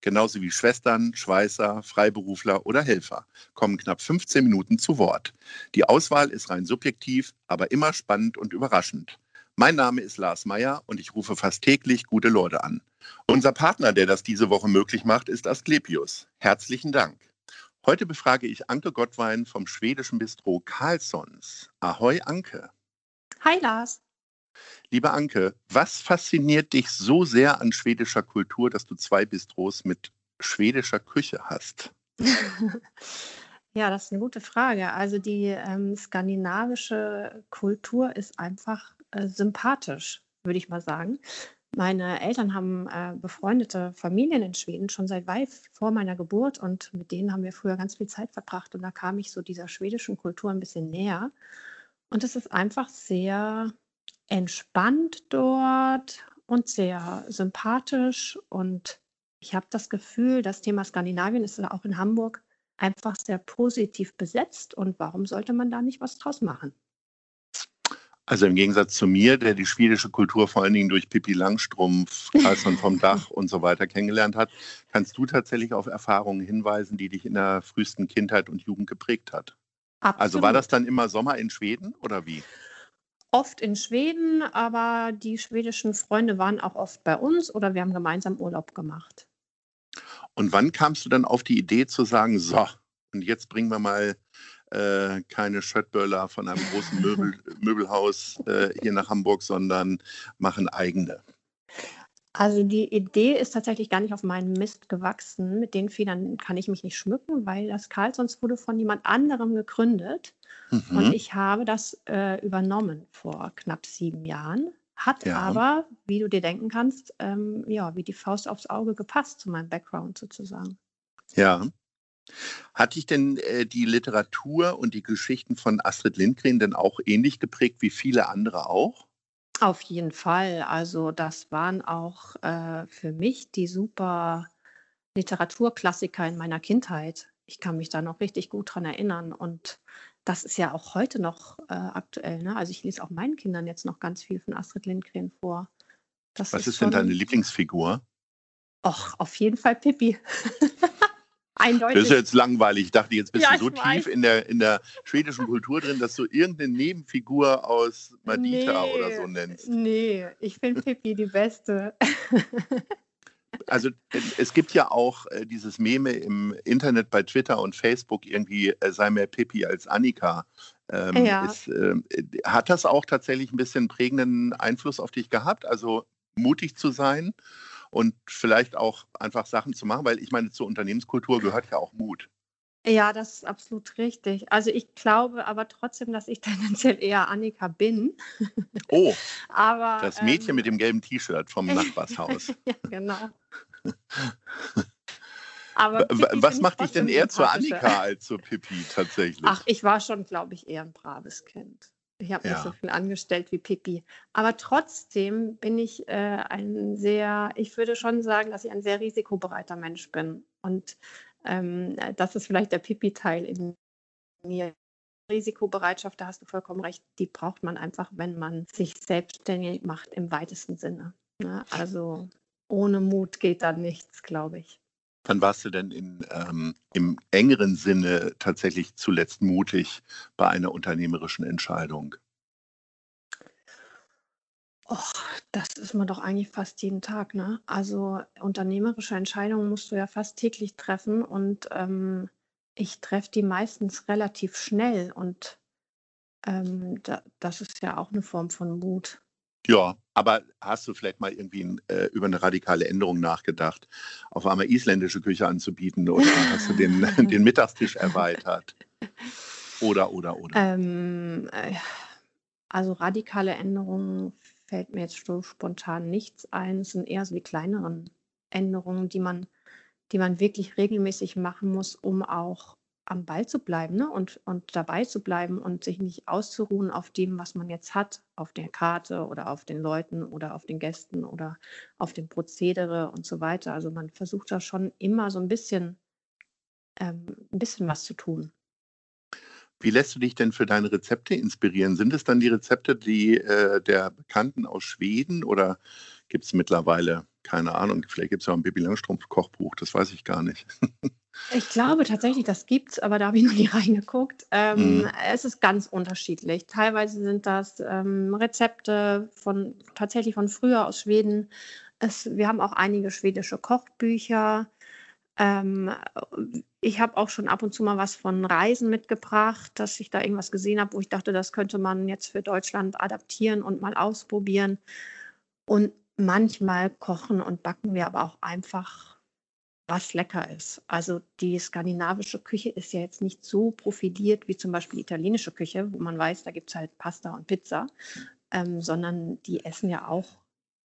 genauso wie Schwestern, Schweißer, Freiberufler oder Helfer, kommen knapp 15 Minuten zu Wort. Die Auswahl ist rein subjektiv, aber immer spannend und überraschend. Mein Name ist Lars Meyer und ich rufe fast täglich gute Leute an. Unser Partner, der das diese Woche möglich macht, ist Asklepios. Herzlichen Dank. Heute befrage ich Anke Gottwein vom schwedischen Bistro Carlsons. Ahoi, Anke. Hi, Lars. Liebe Anke, was fasziniert dich so sehr an schwedischer Kultur, dass du zwei Bistros mit schwedischer Küche hast? ja, das ist eine gute Frage. Also die ähm, skandinavische Kultur ist einfach äh, sympathisch, würde ich mal sagen. Meine Eltern haben äh, befreundete Familien in Schweden schon seit weit vor meiner Geburt und mit denen haben wir früher ganz viel Zeit verbracht und da kam ich so dieser schwedischen Kultur ein bisschen näher. Und es ist einfach sehr entspannt dort und sehr sympathisch und ich habe das Gefühl, das Thema Skandinavien ist auch in Hamburg einfach sehr positiv besetzt und warum sollte man da nicht was draus machen? Also im Gegensatz zu mir, der die schwedische Kultur vor allen Dingen durch Pippi Langstrumpf, Carlsson vom Dach und so weiter kennengelernt hat, kannst du tatsächlich auf Erfahrungen hinweisen, die dich in der frühesten Kindheit und Jugend geprägt hat. Absolut. Also war das dann immer Sommer in Schweden oder wie? Oft in Schweden, aber die schwedischen Freunde waren auch oft bei uns oder wir haben gemeinsam Urlaub gemacht. Und wann kamst du dann auf die Idee zu sagen, so, und jetzt bringen wir mal äh, keine Schöttböller von einem großen Möbel, Möbelhaus äh, hier nach Hamburg, sondern machen eigene. Also die Idee ist tatsächlich gar nicht auf meinen Mist gewachsen. Mit den Federn kann ich mich nicht schmücken, weil das Carlsons wurde von jemand anderem gegründet. Mhm. Und ich habe das äh, übernommen vor knapp sieben Jahren. Hat ja. aber, wie du dir denken kannst, ähm, ja, wie die Faust aufs Auge gepasst zu meinem Background sozusagen. Ja. Hat dich denn äh, die Literatur und die Geschichten von Astrid Lindgren denn auch ähnlich geprägt wie viele andere auch? Auf jeden Fall. Also das waren auch äh, für mich die super Literaturklassiker in meiner Kindheit. Ich kann mich da noch richtig gut dran erinnern. Und das ist ja auch heute noch äh, aktuell. Ne? Also ich lese auch meinen Kindern jetzt noch ganz viel von Astrid Lindgren vor. Das Was ist, ist denn deine Lieblingsfigur? Och, auf jeden Fall Pippi. Eindeutig. Das ist jetzt langweilig. Ich dachte, jetzt bist ja, du so tief in der, in der schwedischen Kultur drin, dass du irgendeine Nebenfigur aus Madita nee, oder so nennst. Nee, ich finde Pippi die Beste. Also es gibt ja auch äh, dieses Meme im Internet bei Twitter und Facebook irgendwie, äh, sei mehr Pippi als Annika. Ähm, ja. ist, äh, hat das auch tatsächlich ein bisschen prägenden Einfluss auf dich gehabt? Also mutig zu sein und vielleicht auch einfach Sachen zu machen, weil ich meine, zur Unternehmenskultur gehört ja auch Mut. Ja, das ist absolut richtig. Also ich glaube aber trotzdem, dass ich tendenziell eher Annika bin. Oh, aber, das Mädchen ähm, mit dem gelben T-Shirt vom Nachbarshaus. ja, genau. aber Was macht dich denn eher zur Annika als zur Pippi tatsächlich? Ach, ich war schon, glaube ich, eher ein braves Kind. Ich habe ja. nicht so viel angestellt wie Pippi. Aber trotzdem bin ich äh, ein sehr, ich würde schon sagen, dass ich ein sehr risikobereiter Mensch bin. Und ähm, das ist vielleicht der Pippi-Teil in mir. Risikobereitschaft, da hast du vollkommen recht, die braucht man einfach, wenn man sich selbstständig macht im weitesten Sinne. Ne? Also ohne Mut geht da nichts, glaube ich. Wann warst du denn in, ähm, im engeren Sinne tatsächlich zuletzt mutig bei einer unternehmerischen Entscheidung? Och, das ist man doch eigentlich fast jeden Tag, ne? Also unternehmerische Entscheidungen musst du ja fast täglich treffen und ähm, ich treffe die meistens relativ schnell und ähm, da, das ist ja auch eine Form von Mut. Ja, aber hast du vielleicht mal irgendwie äh, über eine radikale Änderung nachgedacht, auf einmal isländische Küche anzubieten oder hast du den, den Mittagstisch erweitert? Oder, oder, oder? Ähm, äh, also radikale Änderungen fällt mir jetzt so spontan nichts ein. Es sind eher so die kleineren Änderungen, die man, die man wirklich regelmäßig machen muss, um auch am Ball zu bleiben ne? und, und dabei zu bleiben und sich nicht auszuruhen auf dem, was man jetzt hat, auf der Karte oder auf den Leuten oder auf den Gästen oder auf dem Prozedere und so weiter. Also man versucht da schon immer so ein bisschen, ähm, ein bisschen was zu tun. Wie lässt du dich denn für deine Rezepte inspirieren? Sind es dann die Rezepte die, äh, der Bekannten aus Schweden oder gibt es mittlerweile, keine Ahnung, vielleicht gibt es ja ein Baby Langstrumpf-Kochbuch, das weiß ich gar nicht. Ich glaube tatsächlich, das gibt es, aber da habe ich noch nie reingeguckt. Ähm, mhm. Es ist ganz unterschiedlich. Teilweise sind das ähm, Rezepte von tatsächlich von früher aus Schweden. Es, wir haben auch einige schwedische Kochbücher. Ähm, ich habe auch schon ab und zu mal was von Reisen mitgebracht, dass ich da irgendwas gesehen habe, wo ich dachte, das könnte man jetzt für Deutschland adaptieren und mal ausprobieren. Und manchmal kochen und backen wir aber auch einfach, was lecker ist. Also die skandinavische Küche ist ja jetzt nicht so profiliert wie zum Beispiel die italienische Küche, wo man weiß, da gibt es halt Pasta und Pizza, ähm, sondern die essen ja auch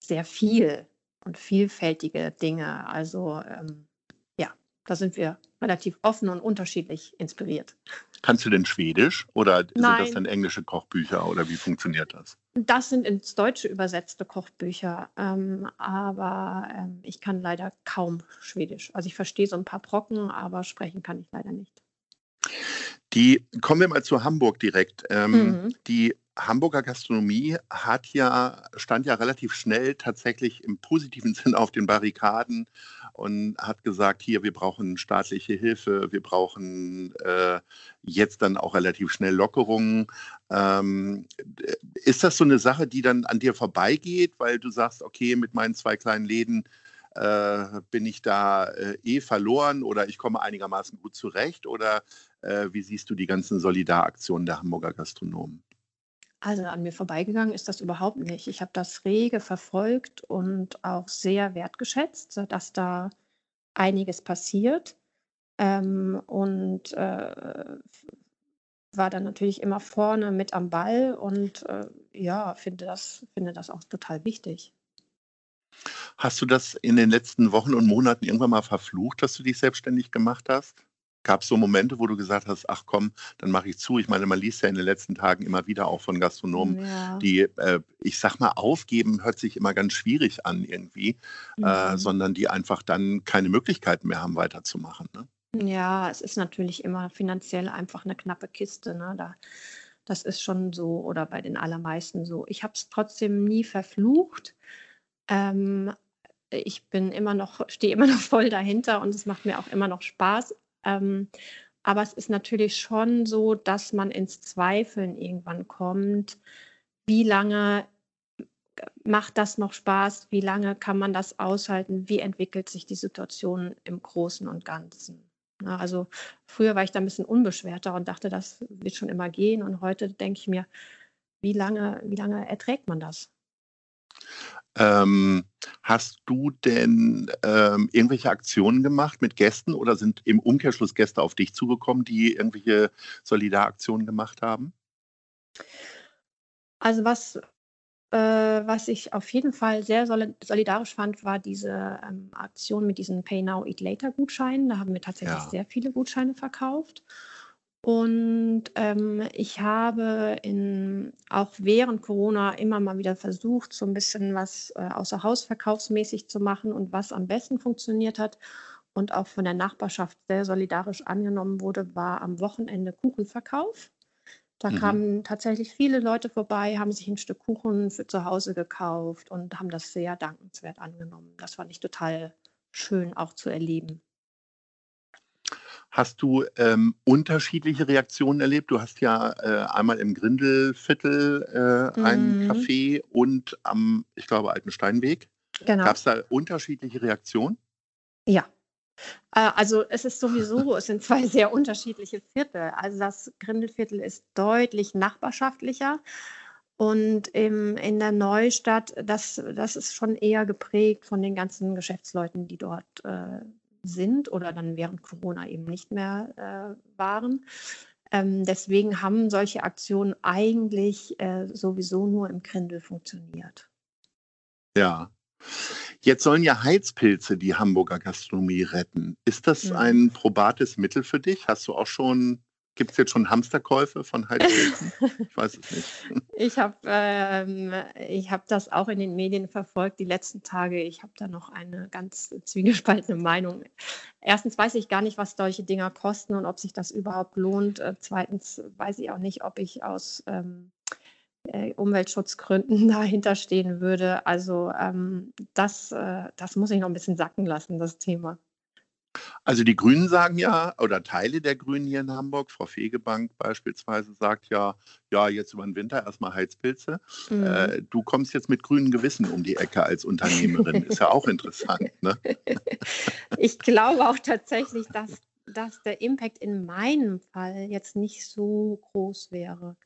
sehr viel und vielfältige Dinge. Also ähm, da sind wir relativ offen und unterschiedlich inspiriert. Kannst du denn Schwedisch oder sind Nein. das dann englische Kochbücher oder wie funktioniert das? Das sind ins Deutsche übersetzte Kochbücher, ähm, aber ähm, ich kann leider kaum Schwedisch. Also ich verstehe so ein paar Brocken, aber sprechen kann ich leider nicht. Die kommen wir mal zu Hamburg direkt. Ähm, mhm. Die Hamburger Gastronomie hat ja, stand ja relativ schnell tatsächlich im positiven Sinn auf den Barrikaden und hat gesagt, hier, wir brauchen staatliche Hilfe, wir brauchen äh, jetzt dann auch relativ schnell Lockerungen. Ähm, ist das so eine Sache, die dann an dir vorbeigeht, weil du sagst, okay, mit meinen zwei kleinen Läden äh, bin ich da äh, eh verloren oder ich komme einigermaßen gut zurecht? Oder äh, wie siehst du die ganzen Solidaraktionen der Hamburger Gastronomen? Also an mir vorbeigegangen ist das überhaupt nicht. Ich habe das rege verfolgt und auch sehr wertgeschätzt, dass da einiges passiert. Ähm, und äh, war dann natürlich immer vorne mit am Ball und äh, ja, finde das, finde das auch total wichtig. Hast du das in den letzten Wochen und Monaten irgendwann mal verflucht, dass du dich selbstständig gemacht hast? Gab es so Momente, wo du gesagt hast, ach komm, dann mache ich zu? Ich meine, man liest ja in den letzten Tagen immer wieder auch von Gastronomen, ja. die, äh, ich sag mal, aufgeben hört sich immer ganz schwierig an irgendwie, äh, mhm. äh, sondern die einfach dann keine Möglichkeiten mehr haben, weiterzumachen. Ne? Ja, es ist natürlich immer finanziell einfach eine knappe Kiste. Ne? Da, das ist schon so oder bei den allermeisten so. Ich habe es trotzdem nie verflucht. Ähm, ich bin immer noch, stehe immer noch voll dahinter und es macht mir auch immer noch Spaß. Ähm, aber es ist natürlich schon so, dass man ins Zweifeln irgendwann kommt. Wie lange macht das noch Spaß? Wie lange kann man das aushalten? Wie entwickelt sich die Situation im Großen und Ganzen? Na, also früher war ich da ein bisschen unbeschwerter und dachte, das wird schon immer gehen. Und heute denke ich mir, wie lange, wie lange erträgt man das? Ähm, hast du denn ähm, irgendwelche Aktionen gemacht mit Gästen oder sind im Umkehrschluss Gäste auf dich zugekommen, die irgendwelche Solidaraktionen gemacht haben? Also was, äh, was ich auf jeden Fall sehr solidarisch fand, war diese ähm, Aktion mit diesen Pay Now, Eat Later Gutscheinen. Da haben wir tatsächlich ja. sehr viele Gutscheine verkauft. Und ähm, ich habe in, auch während Corona immer mal wieder versucht, so ein bisschen was äh, außer Haus verkaufsmäßig zu machen und was am besten funktioniert hat und auch von der Nachbarschaft sehr solidarisch angenommen wurde, war am Wochenende Kuchenverkauf. Da mhm. kamen tatsächlich viele Leute vorbei, haben sich ein Stück Kuchen für zu Hause gekauft und haben das sehr dankenswert angenommen. Das fand ich total schön auch zu erleben. Hast du ähm, unterschiedliche Reaktionen erlebt? Du hast ja äh, einmal im Grindelviertel äh, ein mhm. Café und am, ich glaube, Alten Steinweg. Genau. Gab es da unterschiedliche Reaktionen? Ja. Äh, also es ist sowieso, es sind zwei sehr unterschiedliche Viertel. Also das Grindelviertel ist deutlich nachbarschaftlicher. Und im, in der Neustadt, das, das ist schon eher geprägt von den ganzen Geschäftsleuten, die dort äh, sind oder dann während Corona eben nicht mehr äh, waren. Ähm, deswegen haben solche Aktionen eigentlich äh, sowieso nur im Grindel funktioniert. Ja. Jetzt sollen ja Heizpilze die Hamburger Gastronomie retten. Ist das Mhm. ein probates Mittel für dich? Hast du auch schon, gibt es jetzt schon Hamsterkäufe von Heizpilzen? ich weiß es nicht. Ich habe ähm, ich hab das auch in den Medien verfolgt die letzten Tage. Ich habe da noch eine ganz zwiegespaltene Meinung. Erstens weiß ich gar nicht, was solche Dinger kosten und ob sich das überhaupt lohnt. Äh, zweitens weiß ich auch nicht, ob ich aus ähm, äh, Umweltschutzgründen dahinter stehen würde. Also ähm, das, äh, das muss ich noch ein bisschen sacken lassen, das Thema. Also die Grünen sagen ja, oder Teile der Grünen hier in Hamburg, Frau Fegebank beispielsweise sagt ja, ja, jetzt über den Winter erstmal Heizpilze. Mhm. Äh, du kommst jetzt mit grünem Gewissen um die Ecke als Unternehmerin. Ist ja auch interessant. Ne? Ich glaube auch tatsächlich, dass, dass der Impact in meinem Fall jetzt nicht so groß wäre.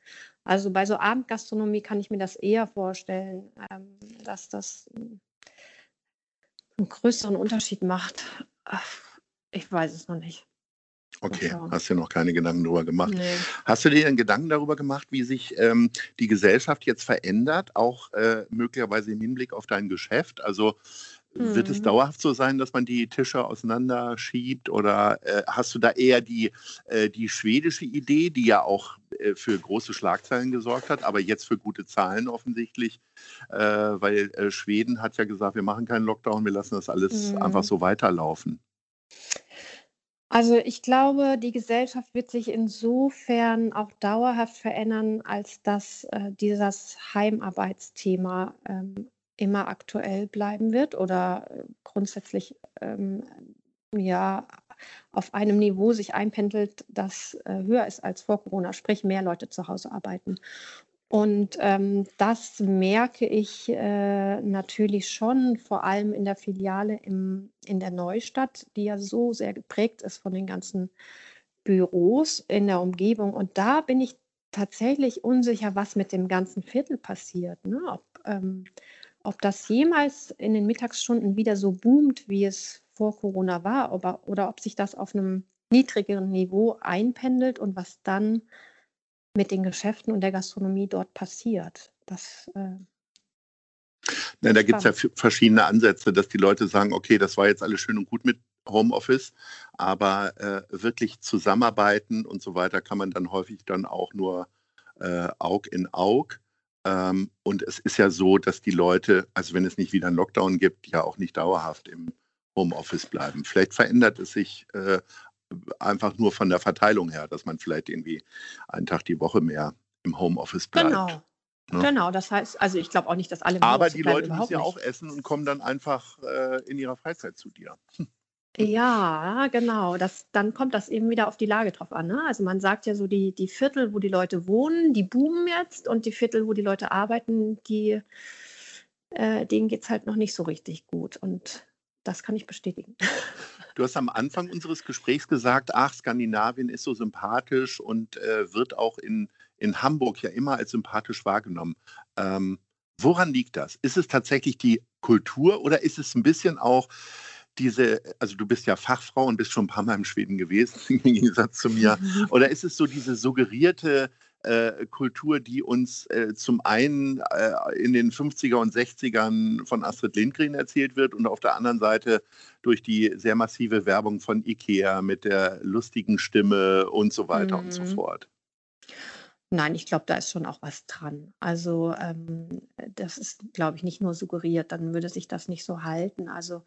Also bei so Abendgastronomie kann ich mir das eher vorstellen, ähm, dass das einen größeren Unterschied macht. Ach, Ich weiß es noch nicht. Okay, hast dir noch keine Gedanken darüber gemacht. Nee. Hast du dir einen Gedanken darüber gemacht, wie sich ähm, die Gesellschaft jetzt verändert, auch äh, möglicherweise im Hinblick auf dein Geschäft? Also wird es Mhm. dauerhaft so sein, dass man die Tische auseinanderschiebt oder äh, hast du da eher die, äh, die schwedische Idee, die ja auch äh, für große Schlagzeilen gesorgt hat, aber jetzt für gute Zahlen offensichtlich, äh, weil äh, Schweden hat ja gesagt, wir machen keinen Lockdown, wir lassen das alles Mhm. einfach so weiterlaufen. Also ich glaube, die Gesellschaft wird sich insofern auch dauerhaft verändern, als dass äh, dieses Heimarbeitsthema ähm, immer aktuell bleiben wird oder äh, grundsätzlich ähm, ja auf einem Niveau sich einpendelt, das äh, höher ist als vor Corona, sprich mehr Leute zu Hause arbeiten. Und ähm, das merke ich äh, natürlich schon, vor allem in der Filiale im, in der Neustadt, die ja so sehr geprägt ist von den ganzen Büros in der Umgebung. Und da bin ich tatsächlich unsicher, was mit dem ganzen Viertel passiert. Ne? Ob, ähm, ob das jemals in den Mittagsstunden wieder so boomt, wie es vor Corona war, ob, oder ob sich das auf einem niedrigeren Niveau einpendelt und was dann mit den Geschäften und der Gastronomie dort passiert. Das, äh, Na, da gibt es ja verschiedene Ansätze, dass die Leute sagen, okay, das war jetzt alles schön und gut mit Homeoffice, aber äh, wirklich zusammenarbeiten und so weiter kann man dann häufig dann auch nur äh, Aug in Aug. Ähm, und es ist ja so, dass die Leute, also wenn es nicht wieder einen Lockdown gibt, ja auch nicht dauerhaft im Homeoffice bleiben. Vielleicht verändert es sich äh, einfach nur von der Verteilung her, dass man vielleicht irgendwie einen Tag die Woche mehr im Homeoffice bleibt. genau. ne? Genau, das heißt, also ich glaube auch nicht, dass alle im Aber die Leute müssen ja auch essen und kommen dann einfach äh, in ihrer Freizeit zu dir. Ja, genau. Das, dann kommt das eben wieder auf die Lage drauf an. Ne? Also man sagt ja so, die, die Viertel, wo die Leute wohnen, die boomen jetzt und die Viertel, wo die Leute arbeiten, die, äh, denen geht es halt noch nicht so richtig gut. Und das kann ich bestätigen. Du hast am Anfang unseres Gesprächs gesagt, ach, Skandinavien ist so sympathisch und äh, wird auch in, in Hamburg ja immer als sympathisch wahrgenommen. Ähm, woran liegt das? Ist es tatsächlich die Kultur oder ist es ein bisschen auch diese, also du bist ja Fachfrau und bist schon ein paar Mal in Schweden gewesen, im Gegensatz zu mir. Oder ist es so diese suggerierte äh, Kultur, die uns äh, zum einen äh, in den 50er und 60ern von Astrid Lindgren erzählt wird und auf der anderen Seite durch die sehr massive Werbung von Ikea mit der lustigen Stimme und so weiter und so Mhm. fort. Nein, ich glaube, da ist schon auch was dran. Also ähm, das ist, glaube ich, nicht nur suggeriert, dann würde sich das nicht so halten. Also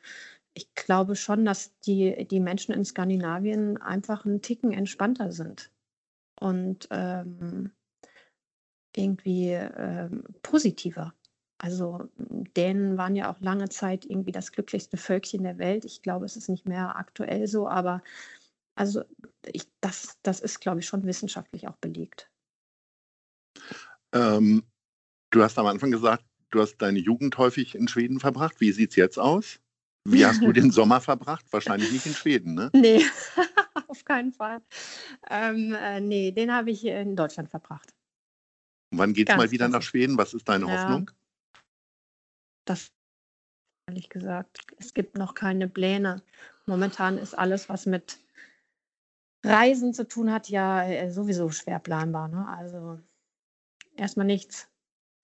ich glaube schon, dass die, die Menschen in Skandinavien einfach einen Ticken entspannter sind und ähm, irgendwie ähm, positiver. Also Dänen waren ja auch lange Zeit irgendwie das glücklichste Völkchen der Welt. Ich glaube, es ist nicht mehr aktuell so, aber also ich, das, das ist, glaube ich, schon wissenschaftlich auch belegt. Ähm, du hast am Anfang gesagt, du hast deine Jugend häufig in Schweden verbracht. Wie sieht es jetzt aus? Wie hast du den Sommer verbracht? Wahrscheinlich nicht in Schweden, ne? Nee, auf keinen Fall. Ähm, äh, nee, den habe ich in Deutschland verbracht. Wann geht es mal wieder nach. Schweden? Was ist deine Ja. Hoffnung? Das ehrlich gesagt. Es gibt noch keine Pläne. Momentan ist alles, was mit Reisen zu tun hat, ja äh, sowieso schwer planbar. Ne? Also erstmal nichts.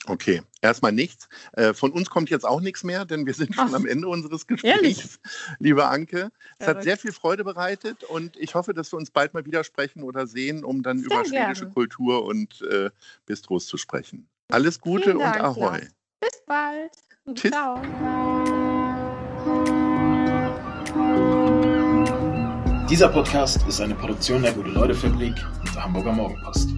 Okay, erstmal nichts. Äh, von uns kommt jetzt auch nichts mehr, denn wir sind schon Ach, am Ende unseres ehrlich? Gesprächs, liebe Anke. Es hat sehr viel Freude bereitet und ich hoffe, dass wir uns bald mal wieder sprechen oder sehen, um dann über Sehr schwedische gerne. Kultur und äh, Bistros zu sprechen. Alles Gute Vielen und Dank, Ahoi. Lars. Bis bald. Tschüss. Ciao. Dieser Podcast ist eine Produktion der Gute-Leute-Fabrik und der Hamburger Morgenpost.